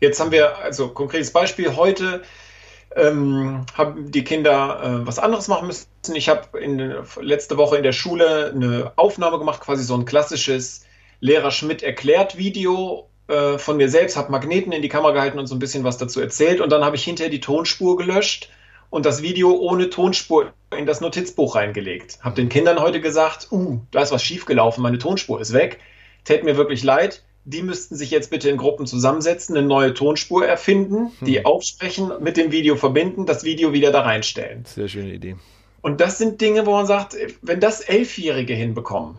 Jetzt haben wir, also konkretes Beispiel, heute ähm, haben die Kinder äh, was anderes machen müssen. Ich habe letzte Woche in der Schule eine Aufnahme gemacht, quasi so ein klassisches Lehrer Schmidt erklärt Video äh, von mir selbst, habe Magneten in die Kamera gehalten und so ein bisschen was dazu erzählt und dann habe ich hinterher die Tonspur gelöscht und das Video ohne Tonspur in das Notizbuch reingelegt. Habe den Kindern heute gesagt, uh, da ist was schiefgelaufen, meine Tonspur ist weg. Tät mir wirklich leid die müssten sich jetzt bitte in Gruppen zusammensetzen, eine neue Tonspur erfinden, hm. die aufsprechen, mit dem Video verbinden, das Video wieder da reinstellen. Sehr schöne Idee. Und das sind Dinge, wo man sagt, wenn das Elfjährige hinbekommen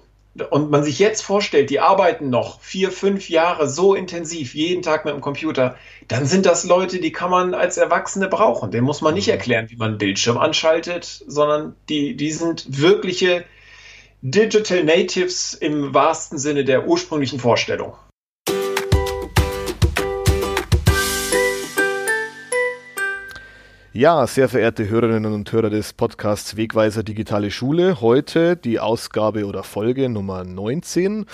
und man sich jetzt vorstellt, die arbeiten noch vier, fünf Jahre so intensiv, jeden Tag mit dem Computer, dann sind das Leute, die kann man als Erwachsene brauchen. Den muss man nicht hm. erklären, wie man einen Bildschirm anschaltet, sondern die, die sind wirkliche Digital Natives im wahrsten Sinne der ursprünglichen Vorstellung. Ja, sehr verehrte Hörerinnen und Hörer des Podcasts Wegweiser Digitale Schule, heute die Ausgabe oder Folge Nummer 19.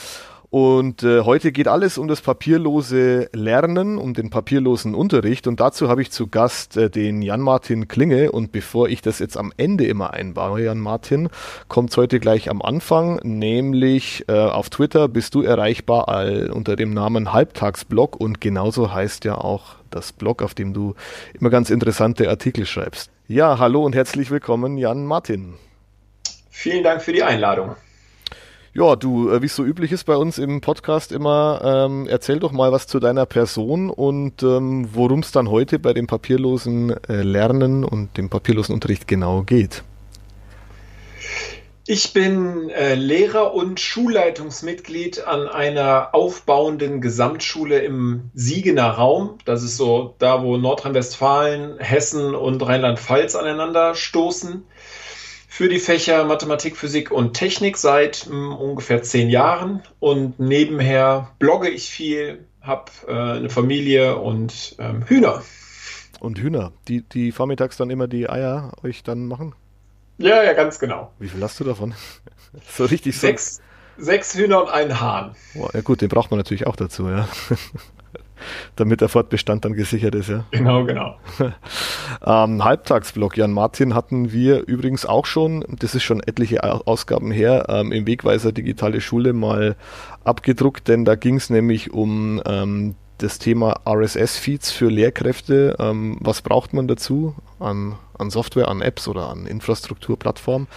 Und äh, heute geht alles um das papierlose Lernen, um den papierlosen Unterricht. Und dazu habe ich zu Gast äh, den Jan-Martin Klinge. Und bevor ich das jetzt am Ende immer einbaue, Jan-Martin, kommt heute gleich am Anfang, nämlich äh, auf Twitter bist du erreichbar all, unter dem Namen Halbtagsblog. Und genauso heißt ja auch das Blog, auf dem du immer ganz interessante Artikel schreibst. Ja, hallo und herzlich willkommen, Jan-Martin. Vielen Dank für die Einladung. Ja, du, äh, wie es so üblich ist bei uns im Podcast immer, ähm, erzähl doch mal was zu deiner Person und ähm, worum es dann heute bei dem papierlosen äh, Lernen und dem papierlosen Unterricht genau geht. Ich bin äh, Lehrer und Schulleitungsmitglied an einer aufbauenden Gesamtschule im Siegener Raum. Das ist so da, wo Nordrhein-Westfalen, Hessen und Rheinland-Pfalz aneinander stoßen für die Fächer Mathematik, Physik und Technik seit mh, hm, ungefähr zehn Jahren und nebenher blogge ich viel, habe äh, eine Familie und ähm, Hühner. Und Hühner, die, die vormittags dann immer die Eier euch dann machen? Ja, ja, ganz genau. Wie viel hast du davon? so richtig sechs, so. sechs Hühner und einen Hahn. Oh, ja gut, den braucht man natürlich auch dazu, ja. damit der Fortbestand dann gesichert ist. Ja. Genau, genau. ähm, Halbtagsblock, Jan Martin, hatten wir übrigens auch schon, das ist schon etliche Ausgaben her, ähm, im Wegweiser Digitale Schule mal abgedruckt, denn da ging es nämlich um ähm, das Thema RSS-Feeds für Lehrkräfte. Ähm, was braucht man dazu an, an Software, an Apps oder an Infrastrukturplattformen?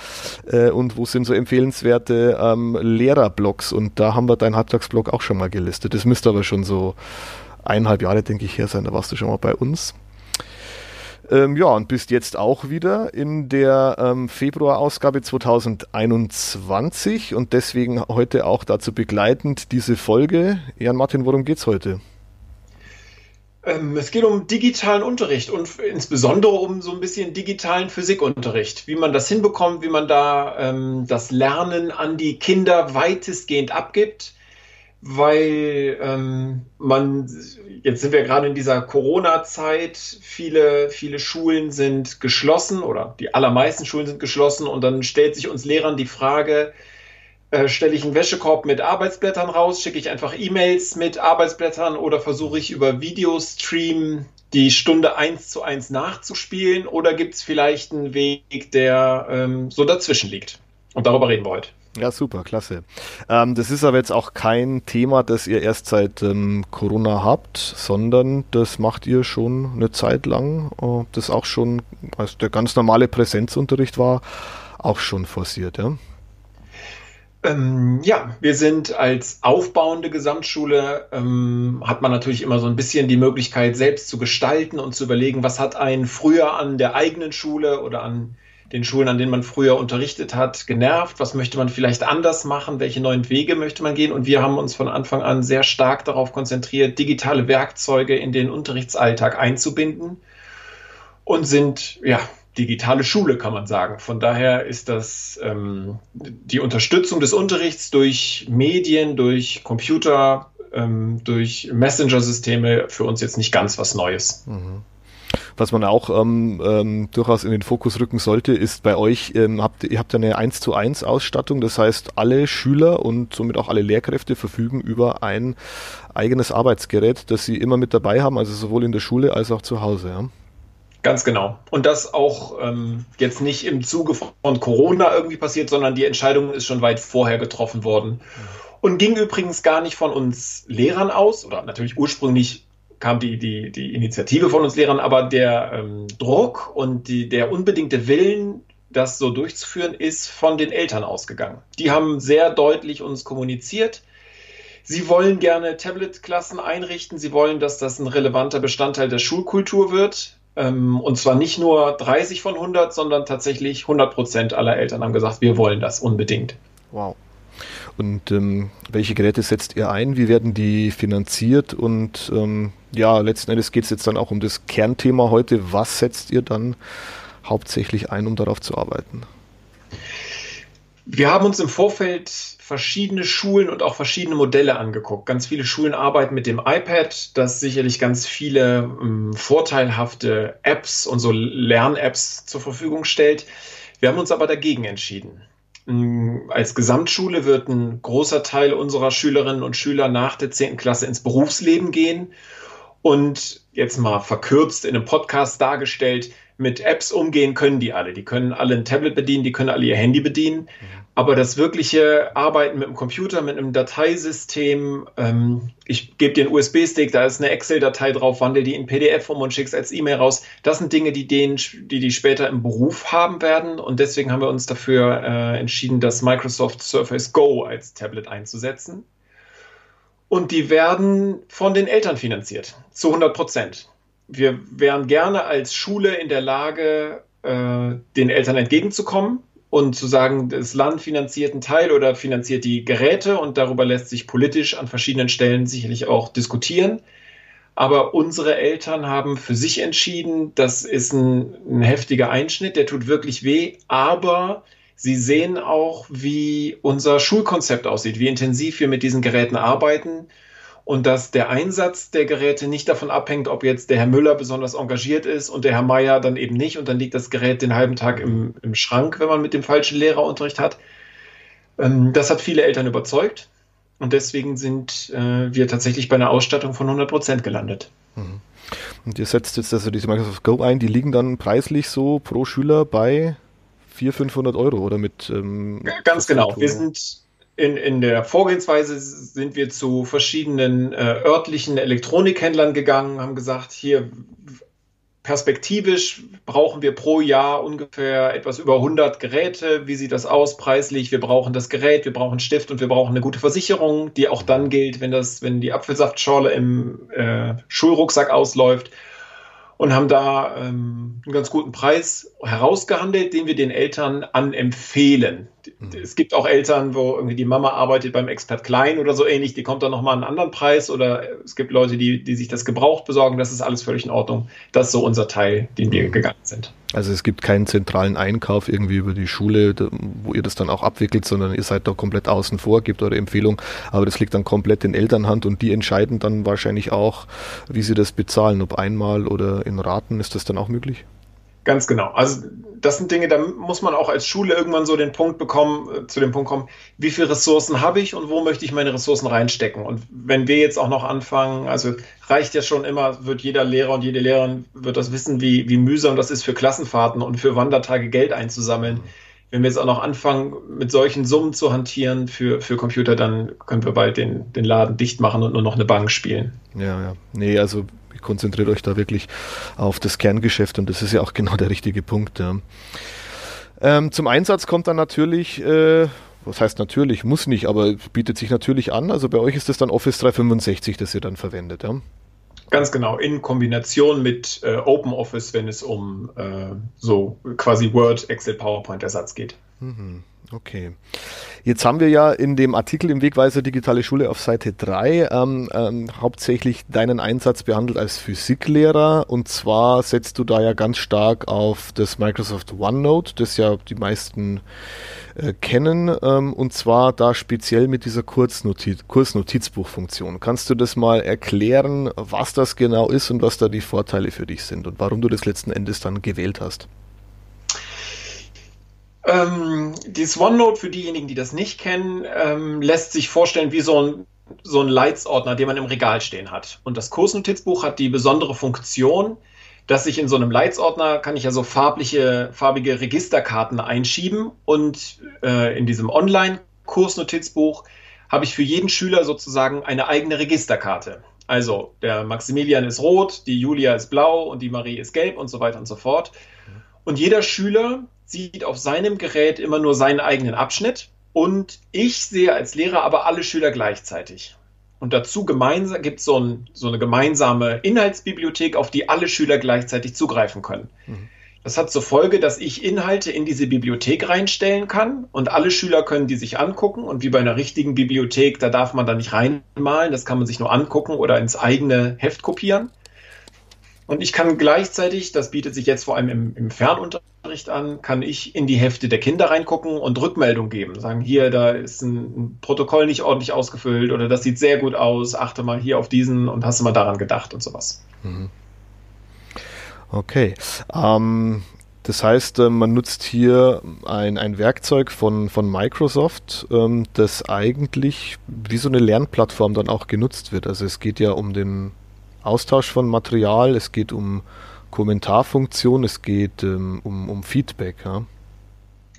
Äh, und wo sind so empfehlenswerte ähm, Lehrerblogs? Und da haben wir deinen Halbtagsblog auch schon mal gelistet. Das müsste aber schon so eineinhalb Jahre, denke ich, her sein. Da warst du schon mal bei uns. Ähm, ja, und bist jetzt auch wieder in der ähm, Februarausgabe 2021 und deswegen heute auch dazu begleitend diese Folge. Jan Martin, worum geht's heute? Ähm, es geht um digitalen Unterricht und insbesondere um so ein bisschen digitalen Physikunterricht. Wie man das hinbekommt, wie man da ähm, das Lernen an die Kinder weitestgehend abgibt weil ähm, man, jetzt sind wir gerade in dieser Corona-Zeit, viele, viele Schulen sind geschlossen oder die allermeisten Schulen sind geschlossen und dann stellt sich uns Lehrern die Frage, äh, stelle ich einen Wäschekorb mit Arbeitsblättern raus, schicke ich einfach E-Mails mit Arbeitsblättern oder versuche ich über Videostream die Stunde eins zu eins nachzuspielen oder gibt es vielleicht einen Weg, der ähm, so dazwischen liegt? Und darüber reden wir heute. Ja, super, klasse. Ähm, das ist aber jetzt auch kein Thema, das ihr erst seit ähm, Corona habt, sondern das macht ihr schon eine Zeit lang. Äh, das auch schon, als der ganz normale Präsenzunterricht war, auch schon forciert, ja? Ähm, ja, wir sind als aufbauende Gesamtschule, ähm, hat man natürlich immer so ein bisschen die Möglichkeit, selbst zu gestalten und zu überlegen, was hat einen früher an der eigenen Schule oder an den Schulen, an denen man früher unterrichtet hat, genervt? Was möchte man vielleicht anders machen? Welche neuen Wege möchte man gehen? Und wir haben uns von Anfang an sehr stark darauf konzentriert, digitale Werkzeuge in den Unterrichtsalltag einzubinden und sind, ja, digitale Schule, kann man sagen. Von daher ist das ähm, die Unterstützung des Unterrichts durch Medien, durch Computer, ähm, durch Messenger-Systeme für uns jetzt nicht ganz was Neues. Mhm. Was man auch ähm, ähm, durchaus in den Fokus rücken sollte, ist bei euch, ähm, habt, ihr habt eine 1 zu 1 Ausstattung, das heißt, alle Schüler und somit auch alle Lehrkräfte verfügen über ein eigenes Arbeitsgerät, das sie immer mit dabei haben, also sowohl in der Schule als auch zu Hause. Ja? Ganz genau. Und das auch ähm, jetzt nicht im Zuge von Corona irgendwie passiert, sondern die Entscheidung ist schon weit vorher getroffen worden. Und ging übrigens gar nicht von uns Lehrern aus, oder natürlich ursprünglich kam die, die, die Initiative von uns Lehrern, aber der ähm, Druck und die, der unbedingte Willen, das so durchzuführen, ist von den Eltern ausgegangen. Die haben sehr deutlich uns kommuniziert, Sie wollen gerne Tablet-Klassen einrichten. Sie wollen, dass das ein relevanter Bestandteil der Schulkultur wird. Ähm, und zwar nicht nur 30 von 100, sondern tatsächlich 100 Prozent aller Eltern haben gesagt, wir wollen das unbedingt. Wow. Und ähm, welche Geräte setzt ihr ein? Wie werden die finanziert? Und ähm, ja, letzten Endes geht es jetzt dann auch um das Kernthema heute. Was setzt ihr dann hauptsächlich ein, um darauf zu arbeiten? Wir haben uns im Vorfeld verschiedene Schulen und auch verschiedene Modelle angeguckt. Ganz viele Schulen arbeiten mit dem iPad, das sicherlich ganz viele ähm, vorteilhafte Apps und so Lern-Apps zur Verfügung stellt. Wir haben uns aber dagegen entschieden. Ähm, als Gesamtschule wird ein großer Teil unserer Schülerinnen und Schüler nach der 10. Klasse ins Berufsleben gehen und jetzt mal verkürzt in einem Podcast dargestellt, mit Apps umgehen können die alle. Die können alle ein Tablet bedienen, die können alle ihr Handy bedienen. Mhm. Aber das wirkliche Arbeiten mit dem Computer, mit einem Dateisystem, ähm, ich gebe dir einen USB-Stick, da ist eine Excel-Datei drauf, wandel die in PDF um und schick's als E-Mail raus. Das sind Dinge, die, den, die die später im Beruf haben werden. Und deswegen haben wir uns dafür äh, entschieden, das Microsoft Surface Go als Tablet einzusetzen. Und die werden von den Eltern finanziert, zu 100 Prozent wir wären gerne als Schule in der Lage, äh, den Eltern entgegenzukommen und zu sagen, das Land finanziert einen Teil oder finanziert die Geräte und darüber lässt sich politisch an verschiedenen Stellen sicherlich auch diskutieren. Aber unsere Eltern haben für sich entschieden, das ist ein, ein heftiger Einschnitt, der tut wirklich weh, aber sie sehen auch, wie unser Schulkonzept aussieht, wie intensiv wir mit diesen Geräten arbeiten und dass der Einsatz der Geräte nicht davon abhängt, ob jetzt der Herr Müller besonders engagiert ist und der Herr Meier dann eben nicht und dann liegt das Gerät den halben Tag im, im Schrank, wenn man mit dem falschen Lehrerunterricht hat. Ähm, das hat viele Eltern überzeugt und deswegen sind äh, wir tatsächlich bei einer Ausstattung von 100 Prozent gelandet. Mhm. Und ihr setzt jetzt also diese Microsoft Go ein, die liegen dann preislich so pro Schüler bei 400, 500 Euro oder mit. Ähm, Ganz genau. Wir sind in, in der Vorgehensweise sind wir zu verschiedenen äh, örtlichen Elektronikhändlern gegangen, haben gesagt, hier perspektivisch brauchen wir pro Jahr ungefähr etwas über 100 Geräte. Wie sieht das aus preislich? Wir brauchen das Gerät, wir brauchen Stift und wir brauchen eine gute Versicherung, die auch dann gilt, wenn das, wenn die Apfelsaftschorle im äh, Schulrucksack ausläuft und haben da ähm, einen ganz guten Preis herausgehandelt, den wir den Eltern anempfehlen. Mhm. Es gibt auch Eltern, wo irgendwie die Mama arbeitet beim Expert Klein oder so ähnlich, die kommt dann nochmal einen anderen Preis oder es gibt Leute, die, die sich das gebraucht besorgen, das ist alles völlig in Ordnung. Das ist so unser Teil, den wir mhm. gegangen sind. Also es gibt keinen zentralen Einkauf irgendwie über die Schule, wo ihr das dann auch abwickelt, sondern ihr seid da komplett außen vor, gebt eure Empfehlung, aber das liegt dann komplett in Elternhand und die entscheiden dann wahrscheinlich auch, wie sie das bezahlen, ob einmal oder in Raten, ist das dann auch möglich? Ganz genau. Also das sind Dinge, da muss man auch als Schule irgendwann so den Punkt bekommen, äh, zu dem Punkt kommen, wie viele Ressourcen habe ich und wo möchte ich meine Ressourcen reinstecken? Und wenn wir jetzt auch noch anfangen, also reicht ja schon immer, wird jeder Lehrer und jede Lehrerin wird das wissen, wie, wie mühsam das ist für Klassenfahrten und für Wandertage Geld einzusammeln. Wenn wir jetzt auch noch anfangen, mit solchen Summen zu hantieren für, für Computer, dann können wir bald den, den Laden dicht machen und nur noch eine Bank spielen. Ja, ja. Nee, also konzentriert euch da wirklich auf das Kerngeschäft und das ist ja auch genau der richtige Punkt. Ja. Ähm, zum Einsatz kommt dann natürlich, äh, was heißt natürlich, muss nicht, aber bietet sich natürlich an. Also bei euch ist das dann Office 365, das ihr dann verwendet. Ja. Ganz genau, in Kombination mit äh, OpenOffice, wenn es um äh, so quasi Word, Excel, PowerPoint-Ersatz geht. Mhm. Okay. Jetzt haben wir ja in dem Artikel im Wegweiser Digitale Schule auf Seite 3 ähm, ähm, hauptsächlich deinen Einsatz behandelt als Physiklehrer und zwar setzt du da ja ganz stark auf das Microsoft OneNote, das ja die meisten äh, kennen ähm, und zwar da speziell mit dieser Kurznotiz Kursnotizbuchfunktion. Kannst du das mal erklären, was das genau ist und was da die Vorteile für dich sind und warum du das letzten Endes dann gewählt hast? Ähm, dieses OneNote, für diejenigen, die das nicht kennen, ähm, lässt sich vorstellen wie so ein, so ein Leitsordner, den man im Regal stehen hat. Und das Kursnotizbuch hat die besondere Funktion, dass ich in so einem Leitsordner kann ich ja so farbliche, farbige Registerkarten einschieben und äh, in diesem Online-Kursnotizbuch habe ich für jeden Schüler sozusagen eine eigene Registerkarte. Also der Maximilian ist rot, die Julia ist blau und die Marie ist gelb und so weiter und so fort. Und jeder Schüler sieht auf seinem Gerät immer nur seinen eigenen Abschnitt und ich sehe als Lehrer aber alle Schüler gleichzeitig. Und dazu gemeinsam gibt so es ein, so eine gemeinsame Inhaltsbibliothek, auf die alle Schüler gleichzeitig zugreifen können. Mhm. Das hat zur Folge, dass ich Inhalte in diese Bibliothek reinstellen kann und alle Schüler können die sich angucken. Und wie bei einer richtigen Bibliothek, da darf man da nicht reinmalen, das kann man sich nur angucken oder ins eigene Heft kopieren. Und ich kann gleichzeitig, das bietet sich jetzt vor allem im, im Fernunterricht an, kann ich in die Hefte der Kinder reingucken und Rückmeldung geben. Sagen, hier, da ist ein, Protokoll nicht ordentlich ausgefüllt oder das sieht sehr gut aus, achte mal hier auf diesen und hast du mal daran gedacht und sowas. Mhm. Okay. Ähm, das heißt, äh, man nutzt hier ein, ein Werkzeug von, von Microsoft, ähm, das eigentlich wie so eine Lernplattform dann auch genutzt wird. Also es geht ja um den Austausch von Material, es geht um Kommentarfunktion, es geht ähm, um, um Feedback. Ja?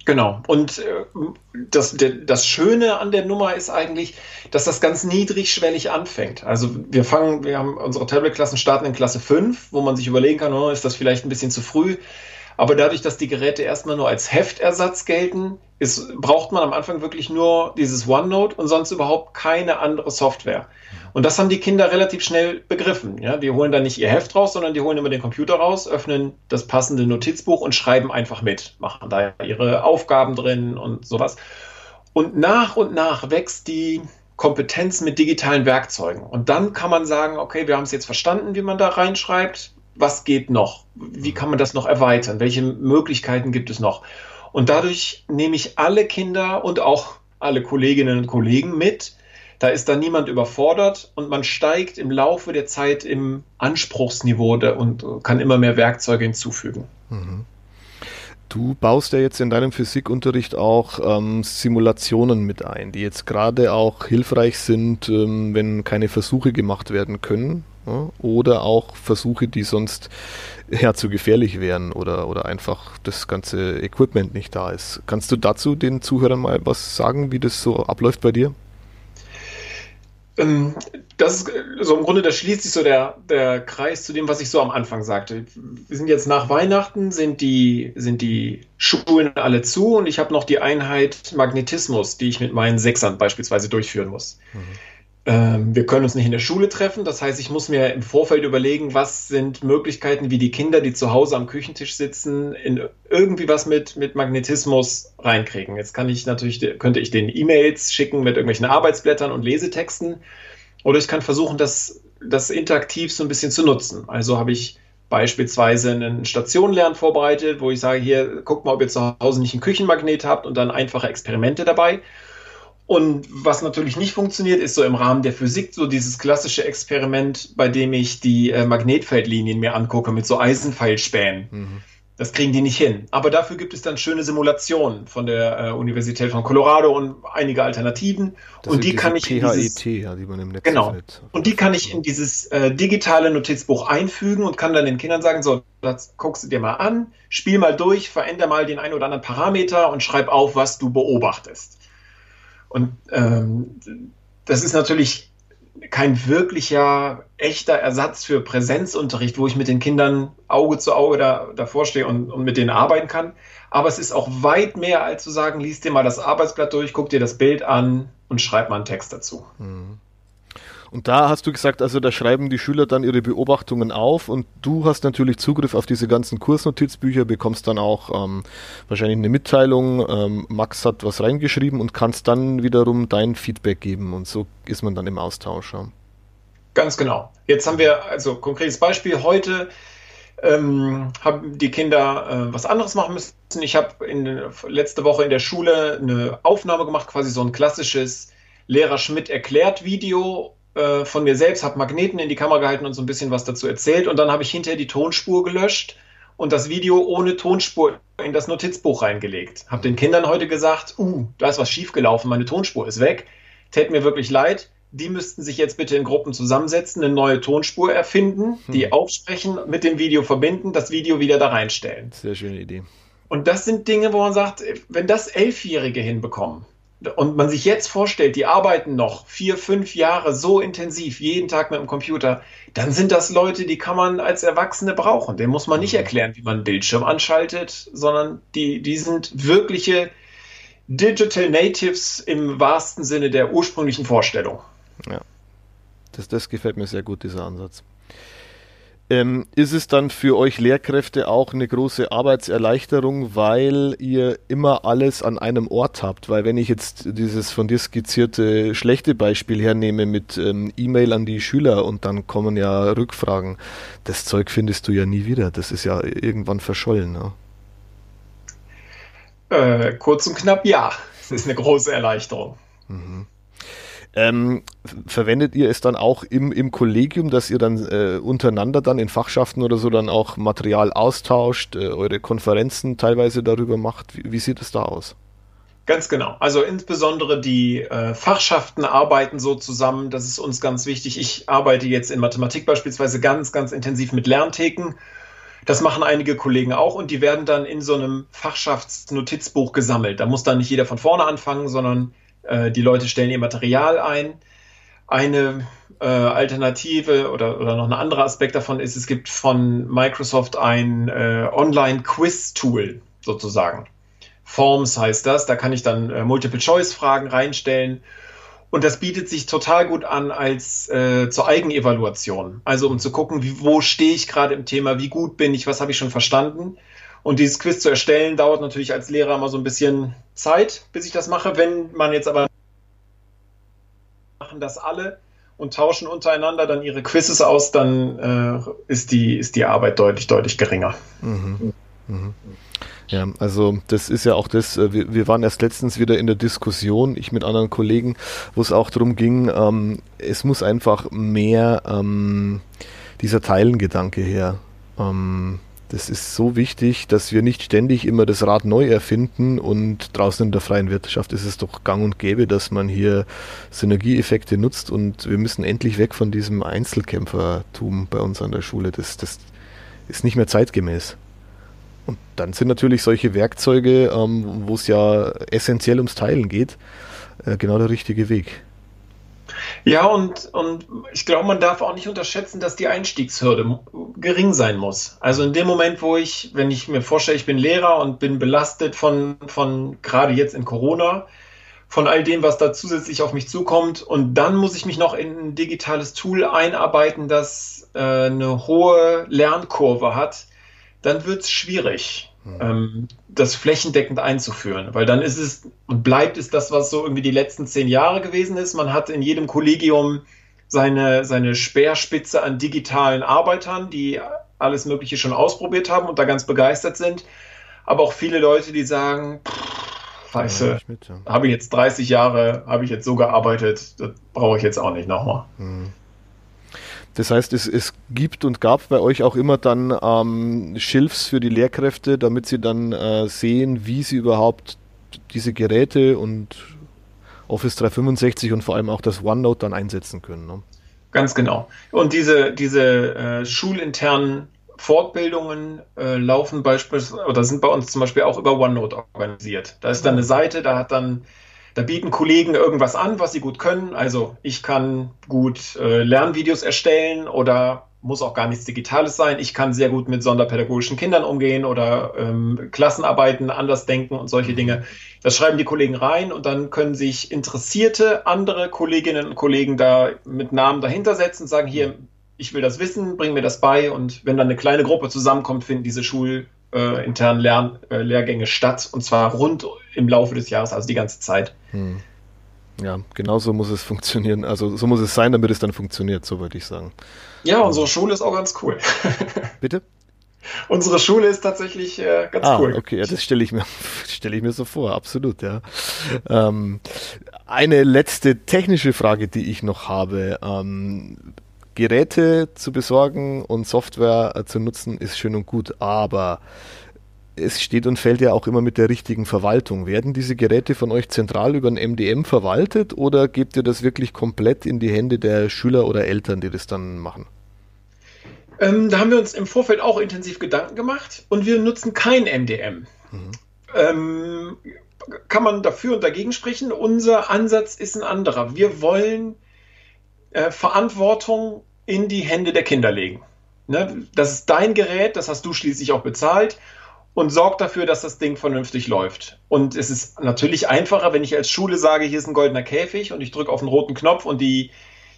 Genau. Und äh, das, das Schöne an der Nummer ist eigentlich, dass das ganz niedrigschwellig anfängt. Also wir fangen, wir haben unsere Tablet-Klassen starten in Klasse 5, wo man sich überlegen kann, oh, ist das vielleicht ein bisschen zu früh. Aber dadurch, dass die Geräte erstmal nur als Heftersatz gelten, ist, braucht man am Anfang wirklich nur dieses OneNote und sonst überhaupt keine andere Software. Und das haben die Kinder relativ schnell begriffen. Ja? Die holen dann nicht ihr Heft raus, sondern die holen immer den Computer raus, öffnen das passende Notizbuch und schreiben einfach mit, machen da ihre Aufgaben drin und sowas. Und nach und nach wächst die Kompetenz mit digitalen Werkzeugen. Und dann kann man sagen, okay, wir haben es jetzt verstanden, wie man da reinschreibt. Was geht noch? Wie kann man das noch erweitern? Welche Möglichkeiten gibt es noch? Und dadurch nehme ich alle Kinder und auch alle Kolleginnen und Kollegen mit, da ist dann niemand überfordert und man steigt im Laufe der Zeit im Anspruchsniveau und kann immer mehr Werkzeuge hinzufügen. Mhm. Du baust ja jetzt in deinem Physikunterricht auch ähm, Simulationen mit ein, die jetzt gerade auch hilfreich sind, ähm, wenn keine Versuche gemacht werden können oder auch Versuche, die sonst ja, zu gefährlich wären oder, oder einfach das ganze Equipment nicht da ist. Kannst du dazu den Zuhörern mal was sagen, wie das so abläuft bei dir? Ähm, das ist so im Grunde, da schließt sich so der, der Kreis zu dem, was ich so am Anfang sagte. Wir sind jetzt nach Weihnachten, sind die, sind die Schulen alle zu und ich habe noch die Einheit Magnetismus, die ich mit meinen Sechsern beispielsweise durchführen muss. Mhm. Ähm, wir können uns nicht in der Schule treffen. Das heißt, ich muss mir im Vorfeld überlegen, was sind Möglichkeiten, wie die Kinder, die zu Hause am Küchentisch sitzen, in irgendwie was mit, mit Magnetismus reinkriegen. Jetzt kann ich natürlich, könnte ich den E-Mails schicken mit irgendwelchen Arbeitsblättern und Lesetexten. Oder ich kann versuchen, das, das interaktiv so ein bisschen zu nutzen. Also habe ich beispielsweise einen Stationenlern vorbereitet, wo ich sage, hier, guckt mal, ob ihr zu Hause nicht einen Küchenmagnet habt und dann einfache Experimente dabei. Und was natürlich nicht funktioniert, ist so im Rahmen der Physik so dieses klassische Experiment, bei dem ich die äh, Magnetfeldlinien mir angucke mit so Eisenpfeilspänen. Mhm. Das kriegen die nicht hin. Aber dafür gibt es dann schöne Simulationen von der äh, Universität von Colorado und einige Alternativen. Das und die kann ich PHET, dieses, ja, die man im Netz genau. Findet. Und die kann ich in dieses äh, digitale Notizbuch einfügen und kann dann den Kindern sagen: So, das guckst du dir mal an, spiel mal durch, veränder mal den einen oder anderen Parameter und schreib auf, was du beobachtest. Und ähm, das ist natürlich kein wirklicher, echter Ersatz für Präsenzunterricht, wo ich mit den Kindern Auge zu Auge da, davor stehe und, und mit denen arbeiten kann. Aber es ist auch weit mehr, als zu sagen, lies dir mal das Arbeitsblatt durch, guck dir das Bild an und schreib mal einen Text dazu. Mhm. Und da hast du gesagt, also da schreiben die Schüler dann ihre Beobachtungen auf und du hast natürlich Zugriff auf diese ganzen Kursnotizbücher, bekommst dann auch ähm, wahrscheinlich eine Mitteilung, ähm, Max hat was reingeschrieben und kannst dann wiederum dein Feedback geben und so ist man dann im Austausch. Ja. Ganz genau. Jetzt haben wir, also konkretes Beispiel, heute ähm, haben die Kinder äh, was anderes machen müssen. Ich habe letzte Woche in der Schule eine Aufnahme gemacht, quasi so ein klassisches Lehrer Schmidt erklärt Video äh, von mir selbst, habe Magneten in die Kamera gehalten und so ein bisschen was dazu erzählt. Und dann habe ich hinterher die Tonspur gelöscht und das Video ohne Tonspur in das Notizbuch reingelegt. Habe den Kindern heute gesagt, uh, da ist was schiefgelaufen, meine Tonspur ist weg. Tät mir wirklich leid. Die müssten sich jetzt bitte in Gruppen zusammensetzen, eine neue Tonspur erfinden, hm. die aufsprechen, mit dem Video verbinden, das Video wieder da reinstellen. Sehr schöne Idee. Und das sind Dinge, wo man sagt, wenn das Elfjährige hinbekommen, und man sich jetzt vorstellt, die arbeiten noch vier, fünf Jahre so intensiv, jeden Tag mit dem Computer, dann sind das Leute, die kann man als Erwachsene brauchen. Dem muss man nicht mhm. erklären, wie man einen Bildschirm anschaltet, sondern die, die sind wirkliche Digital Natives im wahrsten Sinne der ursprünglichen Vorstellung. Ja, das, das gefällt mir sehr gut, dieser Ansatz. Ähm, ist es dann für euch Lehrkräfte auch eine große Arbeitserleichterung, weil ihr immer alles an einem Ort habt? Weil wenn ich jetzt dieses von dir skizzierte schlechte Beispiel hernehme mit ähm, E-Mail an die Schüler und dann kommen ja Rückfragen, das Zeug findest du ja nie wieder. Das ist ja irgendwann verschollen. Ne? Äh, kurz und knapp ja. Das ist eine große Erleichterung. Mhm. Ähm, verwendet ihr es dann auch im, im Kollegium, dass ihr dann äh, untereinander dann in Fachschaften oder so dann auch Material austauscht, äh, eure Konferenzen teilweise darüber macht? Wie, wie, sieht es da aus? Ganz genau. Also insbesondere die äh, Fachschaften arbeiten so zusammen. Das ist uns ganz wichtig. Ich arbeite jetzt in Mathematik beispielsweise ganz, ganz intensiv mit Lerntheken. Das machen einige Kollegen auch und die werden dann in so einem Fachschaftsnotizbuch gesammelt. Da muss dann nicht jeder von vorne anfangen, sondern äh, die Leute stellen ihr Material ein. Eine äh, Alternative oder, oder noch ein anderer Aspekt davon ist, es gibt von Microsoft ein äh, Online-Quiz-Tool sozusagen. Forms heißt das. Da kann ich dann äh, Multiple-Choice-Fragen reinstellen. Und das bietet sich total gut an als äh, zur Eigenevaluation. Also um zu gucken, wie, wo stehe ich gerade im Thema, wie gut bin ich, was habe ich schon verstanden. Und dieses Quiz zu erstellen, dauert natürlich als Lehrer immer so ein bisschen Zeit, bis ich das mache. Wenn man jetzt aber machen das alle und tauschen untereinander dann ihre Quizzes aus, dann äh, ist, die, ist die Arbeit deutlich, deutlich geringer. Mhm. Mhm. Ja, also das ist ja auch das, äh, wir, wir, waren erst letztens wieder in der Diskussion, ich mit anderen Kollegen, wo es auch darum ging, ähm, es muss einfach mehr ähm, dieser Teilengedanke her. Ähm, das ist so wichtig, dass wir nicht ständig immer das Rad neu erfinden und draußen in der freien Wirtschaft ist es doch gang und gäbe, dass man hier Synergieeffekte nutzt und wir müssen endlich weg von diesem Einzelkämpfertum bei uns an der Schule. Das, das ist nicht mehr zeitgemäß. Und dann sind natürlich solche Werkzeuge, ähm, wo es ja essentiell ums Teilen geht, äh, genau der richtige Weg. Ja, und, und ich glaube, man darf auch nicht unterschätzen, dass die Einstiegshürde gering sein muss. Also in dem Moment, wo ich, wenn ich mir vorstelle, ich bin Lehrer und bin belastet von, von gerade jetzt in Corona, von all dem, was da zusätzlich auf mich zukommt, und dann muss ich mich noch in ein digitales Tool einarbeiten, das äh, eine hohe Lernkurve hat, dann wird es schwierig. Ähm, das flächendeckend einzuführen. Weil dann ist es und bleibt es das, was so irgendwie die letzten zehn Jahre gewesen ist. Man hat in jedem Kollegium seine, seine Speerspitze an digitalen Arbeitern, die alles Mögliche schon ausprobiert haben und da ganz begeistert sind. Aber auch viele Leute, die sagen, du, ja, ja. habe ich jetzt 30 Jahre, habe ich jetzt so gearbeitet, das brauche ich jetzt auch nicht nochmal. Mhm. Das heißt, es, es gibt und gab bei euch auch immer dann ähm, Schilfs für die Lehrkräfte, damit sie dann äh, sehen, wie sie überhaupt diese Geräte und Office 365 und vor allem auch das OneNote dann einsetzen können. Ne? Ganz genau. Und diese, diese äh, schulinternen Fortbildungen äh, laufen beispielsweise oder sind bei uns zum Beispiel auch über OneNote organisiert. Da ist dann eine Seite, da hat dann da bieten Kollegen irgendwas an, was sie gut können. Also ich kann gut äh, Lernvideos erstellen oder muss auch gar nichts Digitales sein. Ich kann sehr gut mit sonderpädagogischen Kindern umgehen oder ähm, Klassenarbeiten anders denken und solche Dinge. Das schreiben die Kollegen rein und dann können sich interessierte andere Kolleginnen und Kollegen da mit Namen dahinter setzen und sagen, hier, ich will das wissen, bring mir das bei. Und wenn dann eine kleine Gruppe zusammenkommt, finden diese schulinternen Lern äh, Lehrgänge statt und zwar rund im Laufe des Jahres, also die ganze Zeit. Hm. Ja, genau so muss es funktionieren. Also so muss es sein, damit es dann funktioniert, so würde ich sagen. Ja, unsere Schule ist auch ganz cool. Bitte? Unsere Schule ist tatsächlich äh, ganz ah, cool. Okay, ja, das stelle ich mir stelle ich mir so vor, absolut, ja. Ähm, eine letzte technische Frage, die ich noch habe. Ähm, Geräte zu besorgen und Software äh, zu nutzen ist schön und gut, aber es steht und fällt ja auch immer mit der richtigen Verwaltung. Werden diese Geräte von euch zentral über ein MDM verwaltet oder gebt ihr das wirklich komplett in die Hände der Schüler oder Eltern, die das dann machen? Ähm, da haben wir uns im Vorfeld auch intensiv Gedanken gemacht und wir nutzen kein MDM. Mhm. Ähm, kann man dafür und dagegen sprechen? Unser Ansatz ist ein anderer. Wir wollen äh, Verantwortung in die Hände der Kinder legen. Ne? Das ist dein Gerät, das hast du schließlich auch bezahlt und sorgt dafür, dass das Ding vernünftig läuft. Und es ist natürlich einfacher, wenn ich als Schule sage, hier ist ein goldener Käfig und ich drücke auf den roten Knopf und die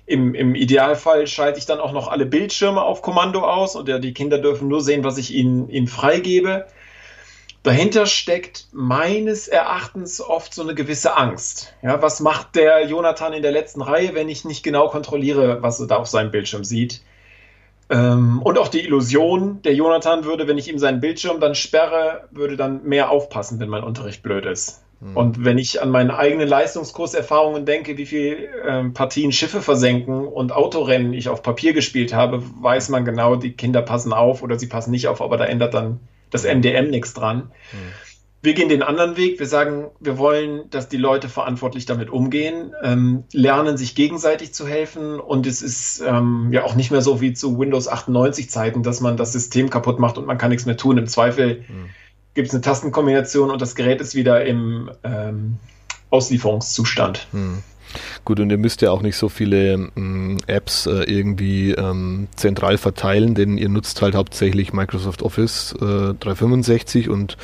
im, im Idealfall schalte ich dann auch noch alle Bildschirme auf Kommando aus und die Kinder dürfen nur sehen, was ich ihnen, ihnen freigebe. Dahinter steckt meines Erachtens oft so eine gewisse Angst. Ja, was macht der Jonathan in der letzten Reihe, wenn ich nicht genau kontrolliere, was er da auf seinem Bildschirm sieht? Ähm, und auch die Illusion, der Jonathan würde, wenn ich ihm seinen Bildschirm dann sperre, würde dann mehr aufpassen, wenn mein Unterricht blöd ist. Mhm. Und wenn ich an meine eigenen Leistungskurserfahrungen denke, wie viele ähm, Partien Schiffe versenken und Autorennen ich auf Papier gespielt habe, weiß man genau, die Kinder passen auf oder sie passen nicht auf, aber da ändert dann das MDM nichts dran. Mhm. Wir gehen den anderen Weg. Wir sagen, wir wollen, dass die Leute verantwortlich damit umgehen, ähm, lernen, sich gegenseitig zu helfen. Und es ist ähm, ja auch nicht mehr so wie zu Windows 98 Zeiten, dass man das System kaputt macht und man kann nichts mehr tun. Im Zweifel mhm. gibt es eine Tastenkombination und das Gerät ist wieder im ähm, Auslieferungszustand. Mhm. Gut, und ihr müsst ja auch nicht so viele ähm, Apps äh, irgendwie ähm, zentral verteilen, denn ihr nutzt halt hauptsächlich Microsoft Office äh, 365 und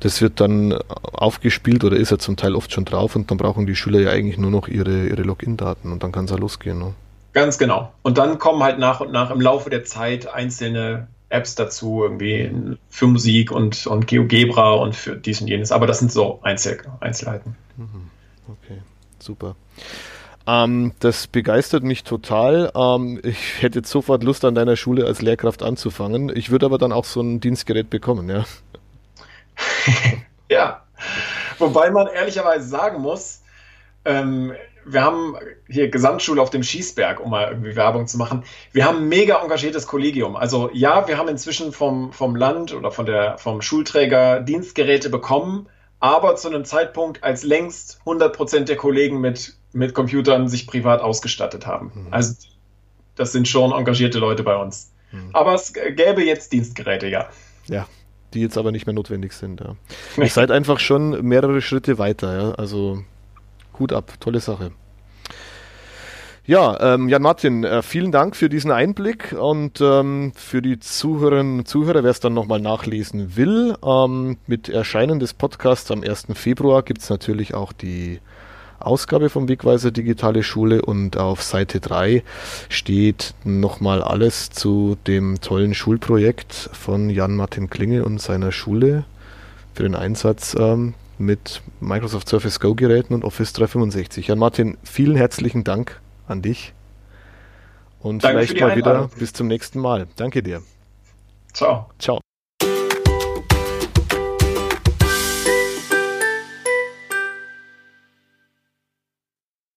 das wird dann aufgespielt oder ist ja zum Teil oft schon drauf und dann brauchen die Schüler ja eigentlich nur noch ihre, ihre Login-Daten und dann kann es ja losgehen. Ne? Ganz genau. Und dann kommen halt nach und nach im Laufe der Zeit einzelne Apps dazu, irgendwie für Musik und, und GeoGebra und für dies und jenes. Aber das sind so Einzel Einzelheiten. Mhm. Okay, super. Ähm, das begeistert mich total. Ähm, ich hätte jetzt sofort Lust, an deiner Schule als Lehrkraft anzufangen. Ich würde aber dann auch so ein Dienstgerät bekommen, ja. ja. Wobei man ehrlicherweise sagen muss, ähm, wir haben hier Gesamtschule auf dem Schießberg, um mal irgendwie Werbung zu machen. Wir haben ein mega engagiertes Kollegium. Also ja, wir haben inzwischen vom, vom Land oder von der, vom Schulträger Dienstgeräte bekommen, aber zu einem Zeitpunkt, als längst 100% der Kollegen mit mit Computern sich privat ausgestattet haben. Mhm. Also das sind schon engagierte Leute bei uns. Mhm. Aber es gäbe jetzt Dienstgeräte, ja. Ja, die jetzt aber nicht mehr notwendig sind. Ja. Ihr seid einfach schon mehrere Schritte weiter. Ja? Also Hut ab, tolle Sache. Ja, ähm, Jan Martin, äh, vielen Dank für diesen Einblick und ähm, für die Zuhörerinnen und Zuhörer, wer es dann nochmal nachlesen will. Ähm, mit Erscheinen des Podcasts am 1. Februar gibt es natürlich auch die Ausgabe vom Wegweiser Digitale Schule und auf Seite 3 steht nochmal alles zu dem tollen Schulprojekt von Jan-Martin Klinge und seiner Schule für den Einsatz ähm, mit Microsoft Surface Go Geräten und Office 365. Jan-Martin, vielen herzlichen Dank an dich und Danke vielleicht mal wieder bis zum nächsten Mal. Danke dir. Ciao. Ciao.